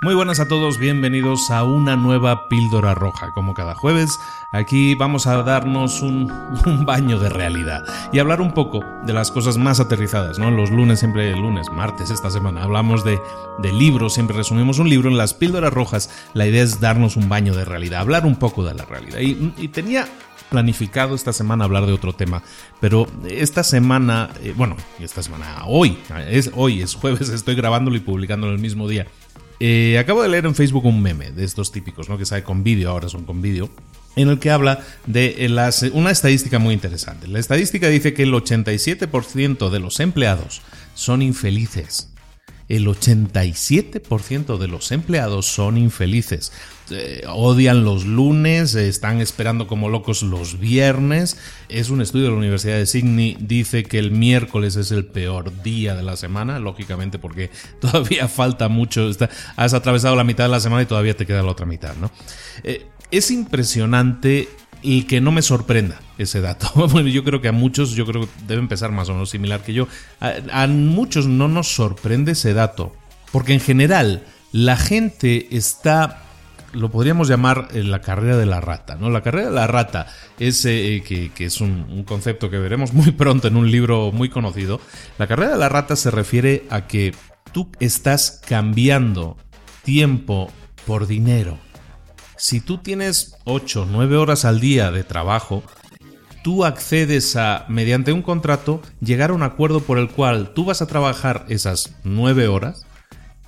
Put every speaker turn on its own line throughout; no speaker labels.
Muy buenas a todos, bienvenidos a una nueva píldora roja. Como cada jueves, aquí vamos a darnos un, baño de realidad y hablar un poco de las cosas más aterrizadas, ¿no? Los lunes, siempre lunes, martes, esta semana, hablamos de, libros, siempre resumimos un libro. En las píldoras rojas, la idea es darnos un baño de realidad, hablar un poco de la realidad. Y, tenía planificado esta semana hablar de otro tema, pero esta semana, eh, bueno, esta semana, hoy, es hoy, es jueves, estoy grabándolo y publicándolo el mismo día. Eh, acabo de leer en Facebook un meme de estos típicos, ¿no? Que sale con vídeo, ahora son con vídeo, en el que habla de eh, las, una estadística muy interesante. La estadística dice que el 87% de los empleados son infelices el 87% de los empleados son infelices. Eh, odian los lunes, están esperando como locos los viernes. Es un estudio de la Universidad de Sydney, dice que el miércoles es el peor día de la semana, lógicamente porque todavía falta mucho, has atravesado la mitad de la semana y todavía te queda la otra mitad, ¿no? Eh, es impresionante y que no me sorprenda ese dato. Bueno, yo creo que a muchos, yo creo que debe empezar más o menos similar que yo. A, muchos no nos sorprende ese dato, porque en general la gente está lo podríamos llamar eh, la carrera de la rata. ¿no? La carrera de la rata es, eh, que, es un, concepto que veremos muy pronto en un libro muy conocido. La carrera de la rata se refiere a que tú estás cambiando tiempo por dinero si tú tienes 8 o 9 horas al día de trabajo, tú accedes a, mediante un contrato, llegar a un acuerdo por el cual tú vas a trabajar esas 9 horas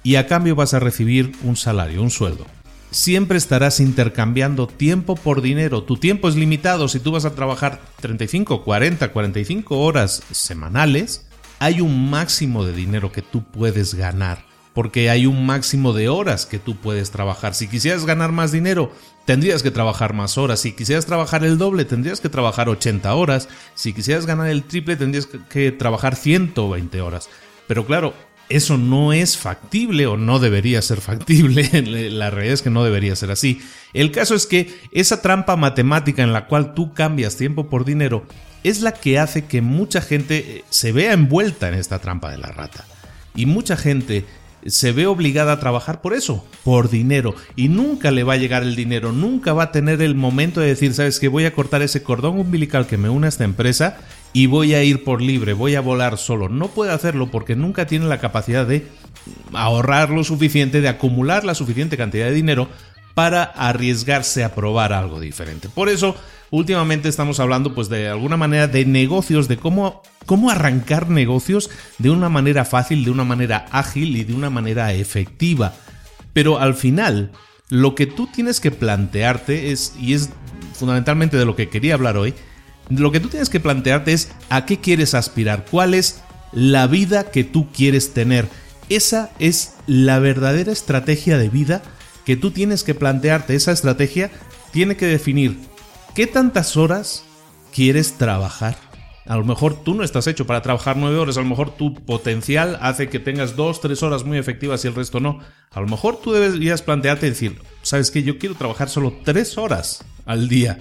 y a cambio vas a recibir un salario, un sueldo. Siempre estarás intercambiando tiempo por dinero. Tu tiempo es limitado. Si tú vas a trabajar 35, 40, 45 horas semanales, hay un máximo de dinero que tú puedes ganar porque hay un máximo de horas que tú puedes trabajar. Si quisieras ganar más dinero, tendrías que trabajar más horas. Si quisieras trabajar el doble, tendrías que trabajar 80 horas. Si quisieras ganar el triple, tendrías que trabajar 120 horas. Pero claro, eso no es factible o no debería ser factible. La realidad es que no debería ser así. El caso es que esa trampa matemática en la cual tú cambias tiempo por dinero es la que hace que mucha gente eh, se vea envuelta en esta trampa de la rata. Y mucha gente se ve obligada a trabajar por eso, por dinero. Y nunca le va a llegar el dinero, nunca va a tener el momento de decir, sabes que voy a cortar ese cordón umbilical que me une a esta empresa y voy a ir por libre, voy a volar solo. No puede hacerlo porque nunca tiene la capacidad de ahorrar lo suficiente, de acumular la suficiente cantidad de dinero para arriesgarse a probar algo diferente. Por eso, últimamente estamos hablando, pues, de alguna manera de negocios, de cómo, cómo arrancar negocios de una manera fácil, de una manera ágil y de una manera efectiva. Pero al final, lo que tú tienes que plantearte es, y es fundamentalmente de lo que quería hablar hoy, lo que tú tienes que plantearte es a qué quieres aspirar, cuál es la vida que tú quieres tener. Esa es la verdadera estrategia de vida que tú tienes que plantearte. Esa estrategia tiene que definir qué tantas horas quieres trabajar. A lo mejor tú no estás hecho para trabajar nueve horas, a lo mejor tu potencial hace que tengas dos, tres horas muy efectivas y el resto no. A lo mejor tú deberías plantearte decir, ¿sabes qué? Yo quiero trabajar solo tres horas al día.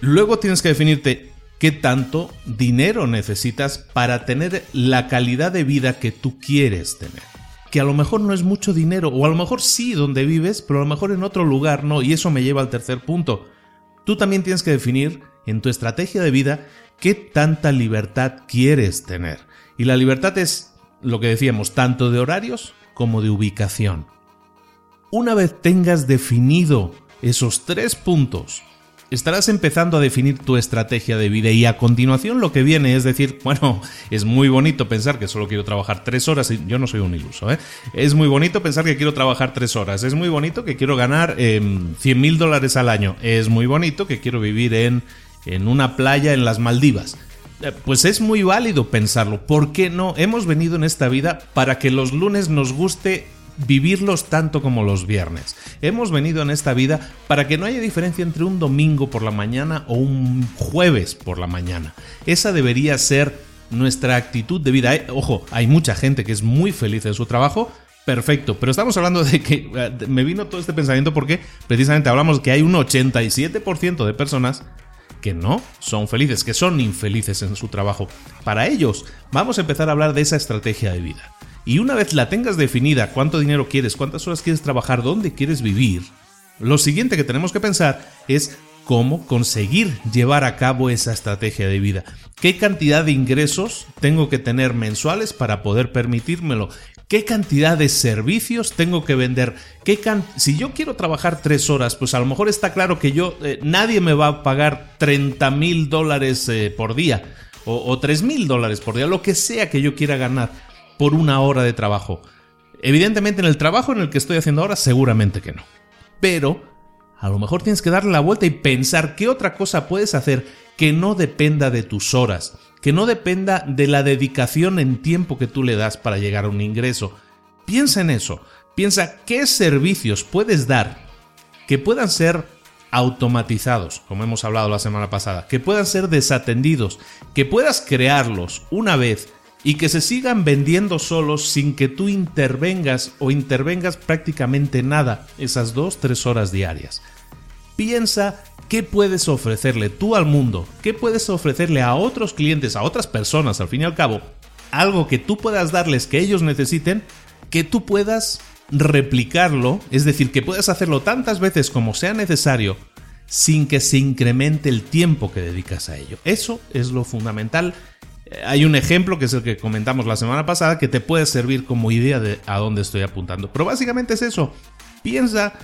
Luego tienes que definirte qué tanto dinero necesitas para tener la calidad de vida que tú quieres tener. Que a lo mejor no es mucho dinero, o a lo mejor sí donde vives, pero a lo mejor en otro lugar no, y eso me lleva al tercer punto. Tú también tienes que definir en tu estrategia de vida qué tanta libertad quieres tener. Y la libertad es lo que decíamos, tanto de horarios como de ubicación. Una vez tengas definido esos tres puntos, estarás empezando a definir tu estrategia de vida y a continuación lo que viene es decir, bueno, es muy bonito pensar que solo quiero trabajar tres horas, y yo no soy un iluso, ¿eh? es muy bonito pensar que quiero trabajar tres horas, es muy bonito que quiero ganar eh, 100 mil dólares al año, es muy bonito que quiero vivir en, en una playa en las Maldivas. Eh, pues es muy válido pensarlo. ¿Por qué no? Hemos venido en esta vida para que los lunes nos guste vivirlos tanto como los viernes. Hemos venido en esta vida para que no haya diferencia entre un domingo por la mañana o un jueves por la mañana. Esa debería ser nuestra actitud de vida. Eh, ojo, hay mucha gente que es muy feliz en su trabajo. Perfecto, pero estamos hablando de que eh, me vino todo este pensamiento porque precisamente hablamos que hay un 87% de personas que no son felices, que son infelices en su trabajo. Para ellos, vamos a empezar a hablar de esa estrategia de vida. Y una vez la tengas definida, cuánto dinero quieres, cuántas horas quieres trabajar, dónde quieres vivir, lo siguiente que tenemos que pensar es cómo conseguir llevar a cabo esa estrategia de vida. ¿Qué cantidad de ingresos tengo que tener mensuales para poder permitírmelo? ¿Qué cantidad de servicios tengo que vender? ¿Qué si yo quiero trabajar tres horas, pues a lo mejor está claro que yo, eh, nadie me va a pagar 30 mil dólares eh, por día o, o 3 mil dólares por día, lo que sea que yo quiera ganar por una hora de trabajo. Evidentemente en el trabajo en el que estoy haciendo ahora seguramente que no. Pero a lo mejor tienes que darle la vuelta y pensar qué otra cosa puedes hacer que no dependa de tus horas, que no dependa de la dedicación en tiempo que tú le das para llegar a un ingreso. Piensa en eso, piensa qué servicios puedes dar que puedan ser automatizados, como hemos hablado la semana pasada, que puedan ser desatendidos, que puedas crearlos una vez y que se sigan vendiendo solos sin que tú intervengas o intervengas prácticamente nada esas dos, tres horas diarias. Piensa qué puedes ofrecerle tú al mundo, qué puedes ofrecerle a otros clientes, a otras personas, al fin y al cabo, algo que tú puedas darles que ellos necesiten, que tú puedas replicarlo, es decir, que puedas hacerlo tantas veces como sea necesario, sin que se incremente el tiempo que dedicas a ello. Eso es lo fundamental hay un ejemplo que es el que comentamos la semana pasada que te puede servir como idea de a dónde estoy apuntando. Pero básicamente es eso. Piensa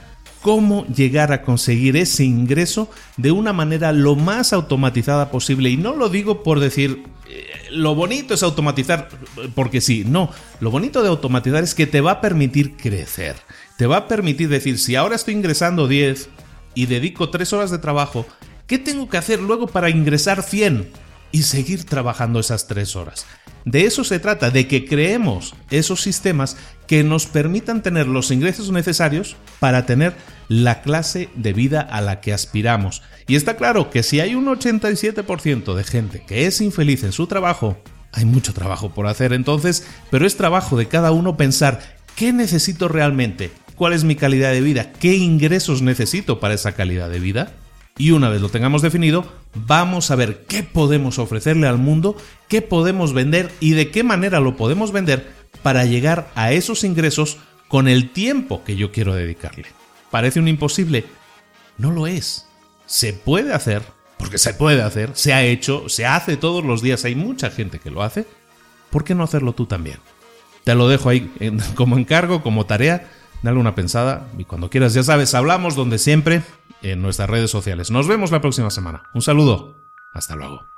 cómo llegar a conseguir ese ingreso de una manera lo más automatizada posible. Y no lo digo por decir, eh, lo bonito es automatizar, porque sí, no. Lo bonito de automatizar es que te va a permitir crecer. Te va a permitir decir, si ahora estoy ingresando 10 y dedico 3 horas de trabajo, ¿qué tengo que hacer luego para ingresar 100? Y seguir trabajando esas tres horas. De eso se trata, de que creemos esos sistemas que nos permitan tener los ingresos necesarios para tener la clase de vida a la que aspiramos. Y está claro que si hay un 87% de gente que es infeliz en su trabajo, hay mucho trabajo por hacer entonces, pero es trabajo de cada uno pensar qué necesito realmente, cuál es mi calidad de vida, qué ingresos necesito para esa calidad de vida y una vez lo tengamos definido, vamos a ver qué podemos ofrecerle al mundo, qué podemos vender y de qué manera lo podemos vender para llegar a esos ingresos con el tiempo que yo quiero dedicarle. ¿Parece un imposible? No lo es. Se puede hacer, porque se puede hacer, se ha hecho, se hace todos los días, hay mucha gente que lo hace. ¿Por qué no hacerlo tú también? Te lo dejo ahí como encargo, como tarea. Dale una pensada y cuando quieras, ya sabes, hablamos donde siempre en nuestras redes sociales. Nos vemos la próxima semana. Un saludo. Hasta luego.